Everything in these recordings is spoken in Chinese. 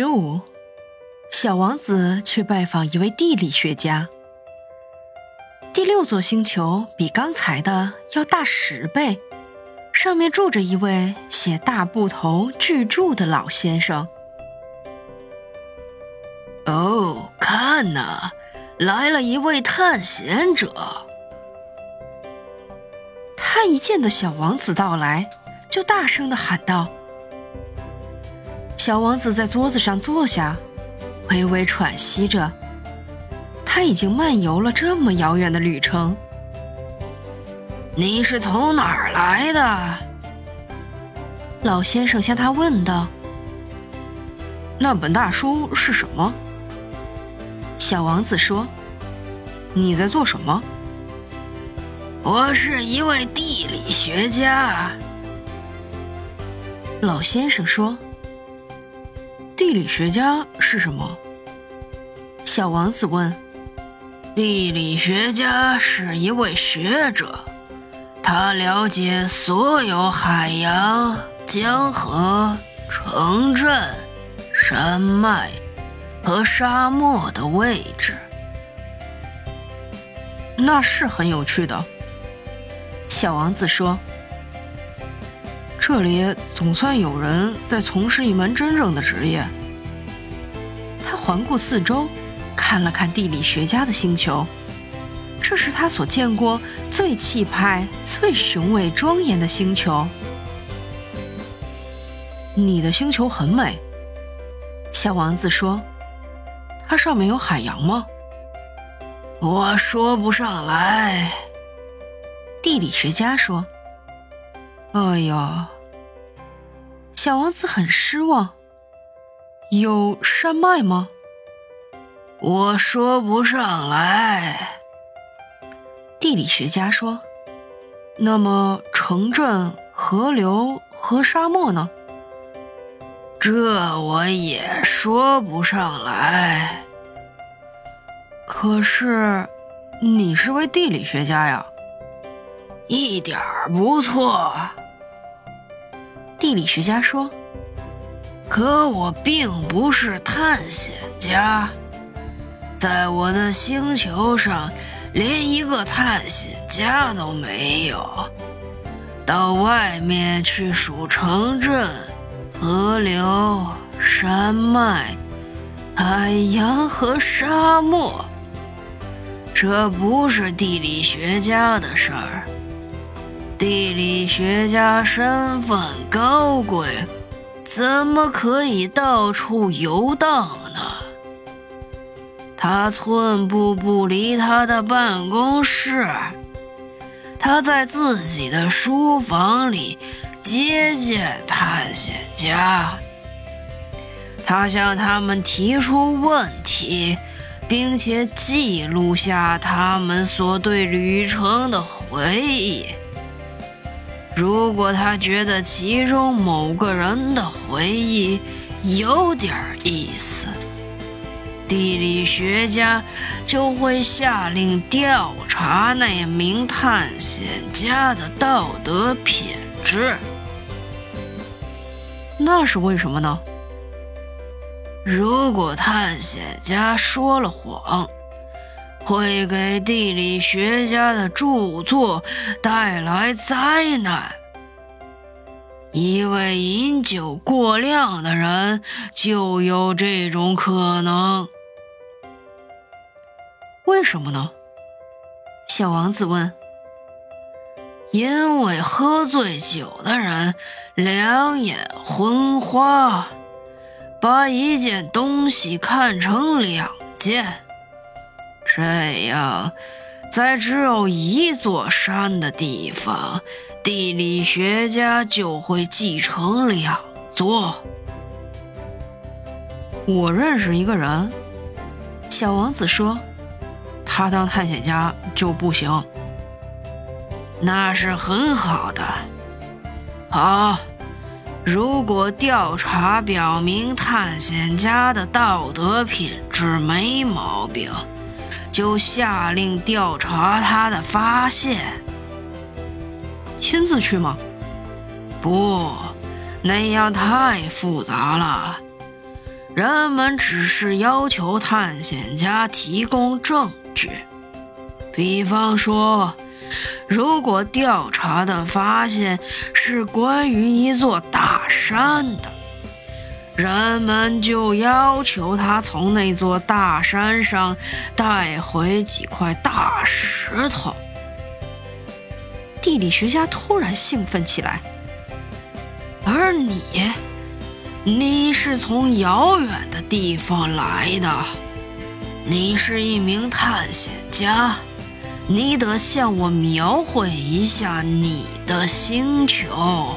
十五，小王子去拜访一位地理学家。第六座星球比刚才的要大十倍，上面住着一位写大部头巨著的老先生。哦，看呐，来了一位探险者。他一见到小王子到来，就大声的喊道。小王子在桌子上坐下，微微喘息着。他已经漫游了这么遥远的旅程。你是从哪儿来的？老先生向他问道。那本大书是什么？小王子说：“你在做什么？”我是一位地理学家。老先生说。地理学家是什么？小王子问。地理学家是一位学者，他了解所有海洋、江河、城镇、山脉和沙漠的位置。那是很有趣的。小王子说。这里总算有人在从事一门真正的职业。他环顾四周，看了看地理学家的星球，这是他所见过最气派、最雄伟庄严的星球。你的星球很美，小王子说：“它上面有海洋吗？”我说不上来。地理学家说：“哎呀。”小王子很失望。有山脉吗？我说不上来。地理学家说：“那么城镇、河流和沙漠呢？”这我也说不上来。可是，你是位地理学家呀，一点儿不错。地理学家说：“可我并不是探险家，在我的星球上，连一个探险家都没有。到外面去数城镇、河流、山脉、海洋和沙漠，这不是地理学家的事儿。”地理学家身份高贵，怎么可以到处游荡呢？他寸步不离他的办公室，他在自己的书房里接见探险家，他向他们提出问题，并且记录下他们所对旅程的回忆。如果他觉得其中某个人的回忆有点意思，地理学家就会下令调查那名探险家的道德品质。那是为什么呢？如果探险家说了谎，会给地理学家的著作带来灾难。一位饮酒过量的人就有这种可能。为什么呢？小王子问。因为喝醉酒的人两眼昏花，把一件东西看成两件。这样，在只有一座山的地方，地理学家就会继承两座。我认识一个人，小王子说：“他当探险家就不行。”那是很好的。好，如果调查表明探险家的道德品质没毛病。就下令调查他的发现。亲自去吗？不，那样太复杂了。人们只是要求探险家提供证据，比方说，如果调查的发现是关于一座大山的，人们就要求他从那座大山上带回几块大石头。地理学家突然兴奋起来，而你。你是从遥远的地方来的，你是一名探险家，你得向我描绘一下你的星球。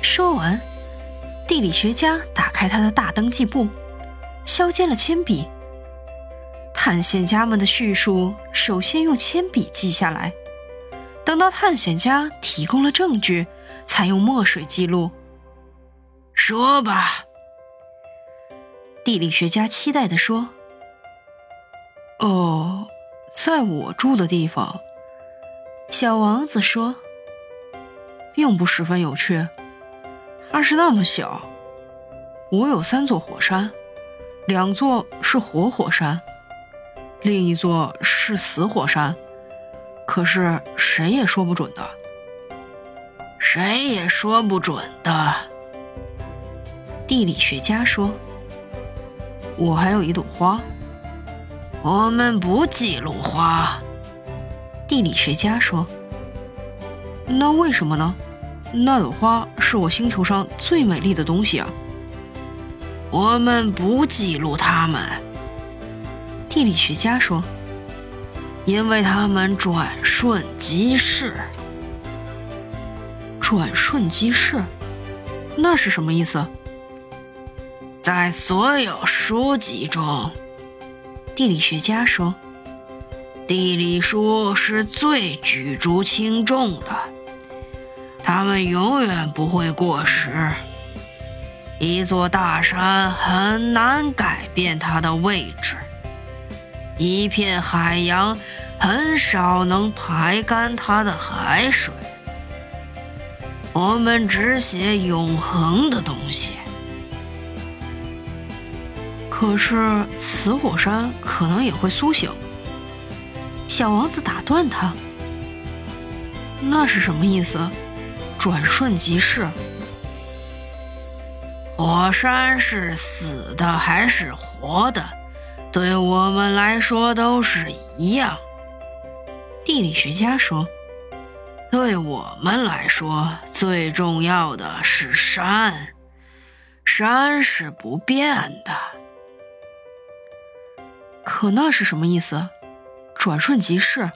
说完，地理学家打开他的大登记簿，削尖了铅笔。探险家们的叙述首先用铅笔记下来，等到探险家提供了证据，才用墨水记录。说吧，地理学家期待地说：“哦，在我住的地方。”小王子说：“并不十分有趣，它是那么小。我有三座火山，两座是活火山，另一座是死火山。可是谁也说不准的，谁也说不准的。”地理学家说：“我还有一朵花。我们不记录花。”地理学家说：“那为什么呢？那朵花是我星球上最美丽的东西啊。”我们不记录它们。地理学家说：“因为它们转瞬即逝。”转瞬即逝，那是什么意思？在所有书籍中，地理学家说，地理书是最举足轻重的，它们永远不会过时。一座大山很难改变它的位置，一片海洋很少能排干它的海水。我们只写永恒的东西。可是死火山可能也会苏醒。小王子打断他：“那是什么意思？转瞬即逝？火山是死的还是活的，对我们来说都是一样。”地理学家说：“对我们来说，最重要的是山，山是不变的。”可那是什么意思？转瞬即逝。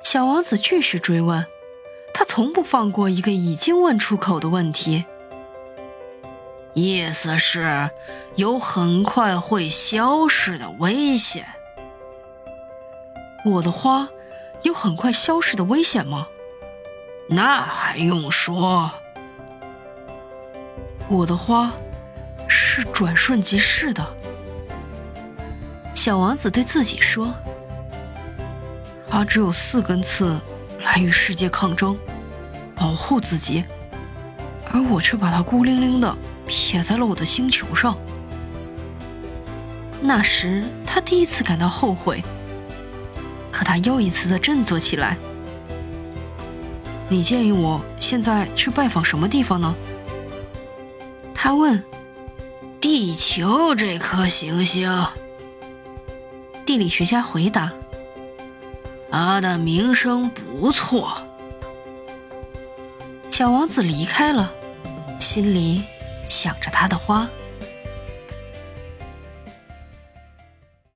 小王子继续追问，他从不放过一个已经问出口的问题。意思是有很快会消失的危险。我的花有很快消失的危险吗？那还用说。我的花是转瞬即逝的。小王子对自己说：“他只有四根刺，来与世界抗争，保护自己，而我却把它孤零零的撇在了我的星球上。”那时，他第一次感到后悔，可他又一次的振作起来。你建议我现在去拜访什么地方呢？他问。地球这颗行星。地理学家回答：“他的名声不错。”小王子离开了，心里想着他的花。